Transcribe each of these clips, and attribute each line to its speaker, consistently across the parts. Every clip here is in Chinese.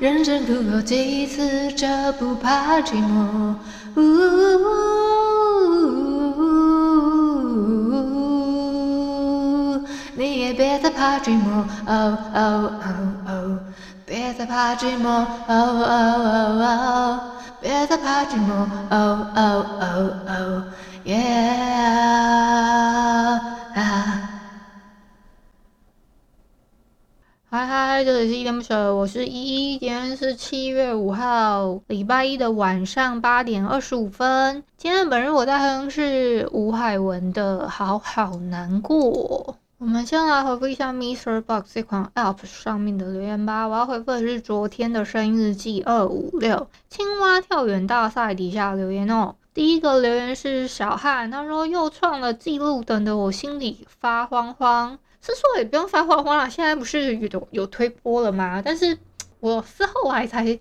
Speaker 1: 认真哭过几次，这不怕寂寞。呜，你也别再怕寂寞。哦哦哦哦，别再怕寂寞。哦哦哦哦，别再怕寂寞。哦哦哦哦，耶。嗨嗨，这里是依依恋不舍，我是依依。今天是七月五号，礼拜一的晚上八点二十五分。今天本日我在哼是吴海文的《好好难过》。我们先来回复一下 Mr. Box 这款 App 上面的留言吧。我要回复的是昨天的生日记二五六青蛙跳远大赛底下留言哦。第一个留言是小汉，他说又创了纪录，等得我心里发慌慌。是说也不用发慌慌了，现在不是有有推播了吗？但是 我是后来才，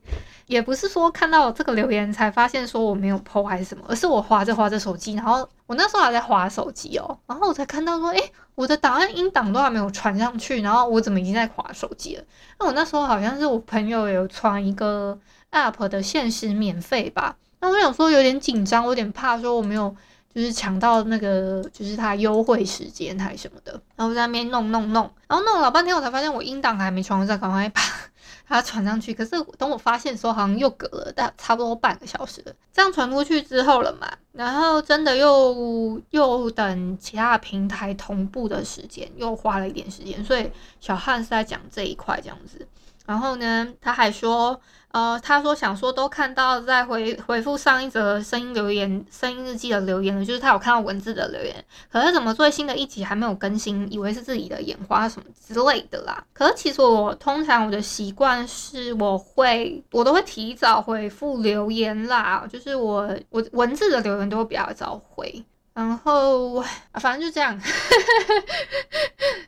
Speaker 1: 也不是说看到这个留言才发现说我没有 po 还是什么，而是我滑着滑着手机，然后我那时候还在滑手机哦，然后我才看到说，诶，我的档案音档都还没有传上去，然后我怎么已经在滑手机了？那我那时候好像是我朋友有传一个 app 的限时免费吧，那我想说有点紧张，我有点怕说我没有。就是抢到那个，就是它优惠时间还什么的，然后在那边弄弄弄，然后弄了老半天，我才发现我音档还没传，我再赶快把 它传上去。可是等我发现的时候，好像又隔了大差不多半个小时了。这样传出去之后了嘛，然后真的又又等其他平台同步的时间，又花了一点时间。所以小汉是在讲这一块这样子。然后呢，他还说，呃，他说想说都看到在回回复上一则声音留言、声音日记的留言了，就是他有看到文字的留言，可是怎么最新的一集还没有更新，以为是自己的眼花什么之类的啦。可是其实我通常我的习惯是，我会我都会提早回复留言啦，就是我我文字的留言都会比较早回。然后，反正就这样。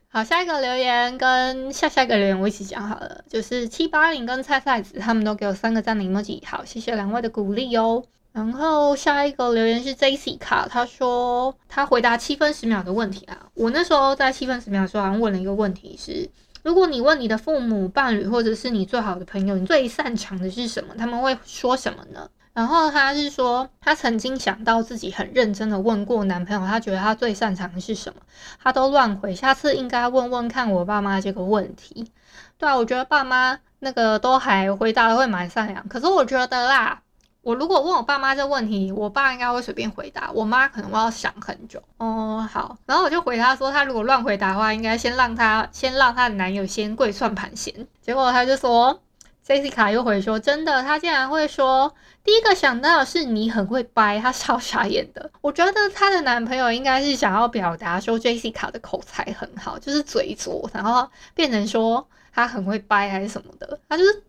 Speaker 1: 好，下一个留言跟下下一个留言我一起讲好了，就是七八零跟菜菜子他们都给我三个赞的 emoji，好，谢谢两位的鼓励哦。然后下一个留言是 Jessica，他说他回答七分十秒的问题啊。我那时候在七分十秒的时候好像问了一个问题是，如果你问你的父母、伴侣或者是你最好的朋友，你最擅长的是什么？他们会说什么呢？然后他是说，他曾经想到自己很认真的问过男朋友，他觉得他最擅长的是什么，他都乱回。下次应该问问看我爸妈这个问题。对啊，我觉得爸妈那个都还回答的会蛮善良。可是我觉得啦，我如果问我爸妈这个问题，我爸应该会随便回答，我妈可能会要想很久。哦，好。然后我就回他说，他如果乱回答的话，应该先让他先让他的男友先跪算盘先。结果他就说。Jessica 又回说：“真的，他竟然会说，第一个想到的是你很会掰，他超傻眼的。我觉得她的男朋友应该是想要表达说 Jessica 的口才很好，就是嘴拙，然后变成说他很会掰还是什么的。他就是，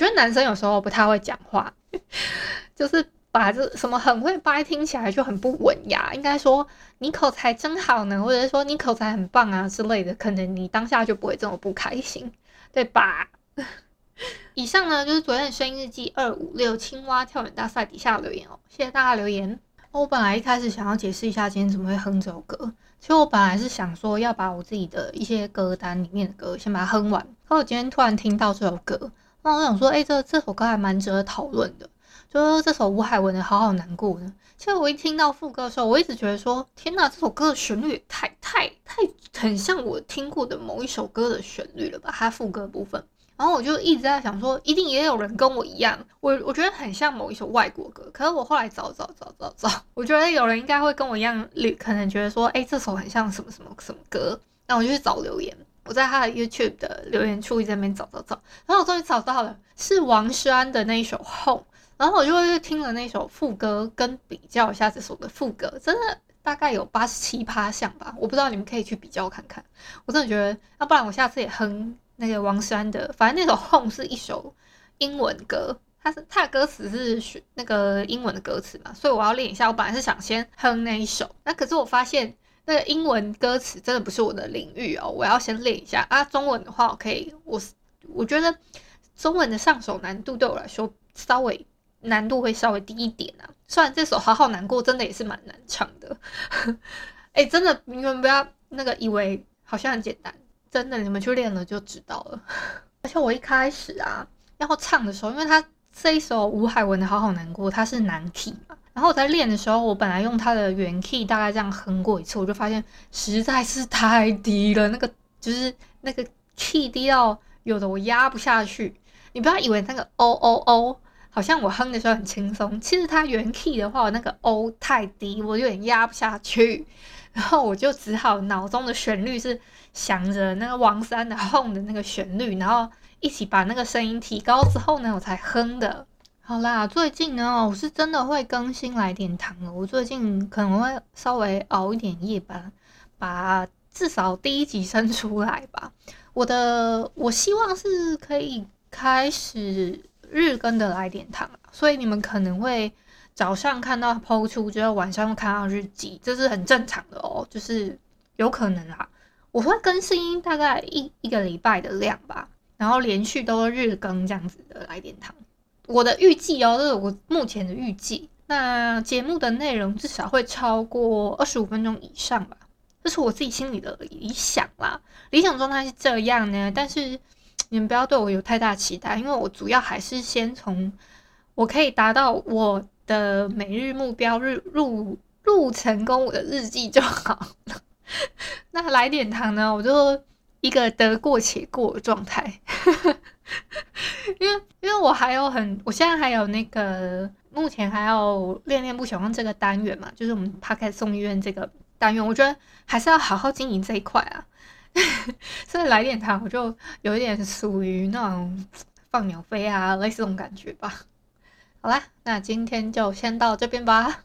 Speaker 1: 觉得男生有时候不太会讲话，就是把这什么很会掰听起来就很不文雅。应该说你口才真好呢，或者是说你口才很棒啊之类的，可能你当下就不会这么不开心，对吧？” 以上呢，就是昨天的声音日记二五六青蛙跳远大赛底下留言哦，谢谢大家留言。我本来一开始想要解释一下今天怎么会哼这首歌，其实我本来是想说要把我自己的一些歌单里面的歌先把它哼完，可我今天突然听到这首歌，那我想说，哎、这这首歌还蛮值得讨论的，就是这首吴海文的《好好难过》呢。其实我一听到副歌的时候，我一直觉得说，天哪，这首歌的旋律也太太太很像我听过的某一首歌的旋律了吧？它副歌部分。然后我就一直在想说，一定也有人跟我一样，我我觉得很像某一首外国歌。可是我后来找找找找找，我觉得有人应该会跟我一样，可能觉得说，哎，这首很像什么什么什么歌。那我就去找留言，我在他的 YouTube 的留言处一直在那边找找找，然后我终于找到了，是王诗安的那一首《Home》。然后我就会听了那首副歌，跟比较一下这首的副歌，真的大概有八十七趴像吧。我不知道你们可以去比较看看。我真的觉得，要不然我下次也哼。那个王诗安的，反正那首《Home》是一首英文歌，它是它的歌词是学那个英文的歌词嘛，所以我要练一下。我本来是想先哼那一首，那可是我发现那个英文歌词真的不是我的领域哦，我要先练一下啊。中文的话，我可以，我我觉得中文的上手难度对我来说稍微难度会稍微低一点啊。虽然这首好好难过，真的也是蛮难唱的。哎、真的你们不要那个以为好像很简单，真的你们去练了就知道了。而且我一开始啊要唱的时候，因为他。这一首吴海文的《好好难过》，它是难 key 嘛，然后我在练的时候，我本来用它的原 key 大概这样哼过一次，我就发现实在是太低了，那个就是那个 key 低到有的我压不下去。你不要以为那个 o o o 好像我哼的时候很轻松，其实它原 key 的话，那个 o 太低，我有点压不下去，然后我就只好脑中的旋律是想着那个王三的 home 的那个旋律，然后。一起把那个声音提高之后呢，我才哼的。好啦，最近呢，我是真的会更新来点糖了。我最近可能会稍微熬一点夜吧，把至少第一集生出来吧。我的，我希望是可以开始日更的来点糖，所以你们可能会早上看到 PO 出，之后晚上看到日记，这是很正常的哦，就是有可能啦。我会更新大概一一个礼拜的量吧。然后连续都日更这样子的来点糖，我的预计哦，这是我目前的预计。那节目的内容至少会超过二十五分钟以上吧，这是我自己心里的理想啦。理想状态是这样呢，但是你们不要对我有太大期待，因为我主要还是先从我可以达到我的每日目标日入入成功我的日记就好了。那来点糖呢，我就。一个得过且过的状态，因为因为我还有很，我现在还有那个，目前还有恋恋不喜欢这个单元嘛，就是我们 Podcast 送医院这个单元，我觉得还是要好好经营这一块啊，所以来点糖我就有一点属于那种放鸟飞啊，类似这种感觉吧。好啦，那今天就先到这边吧。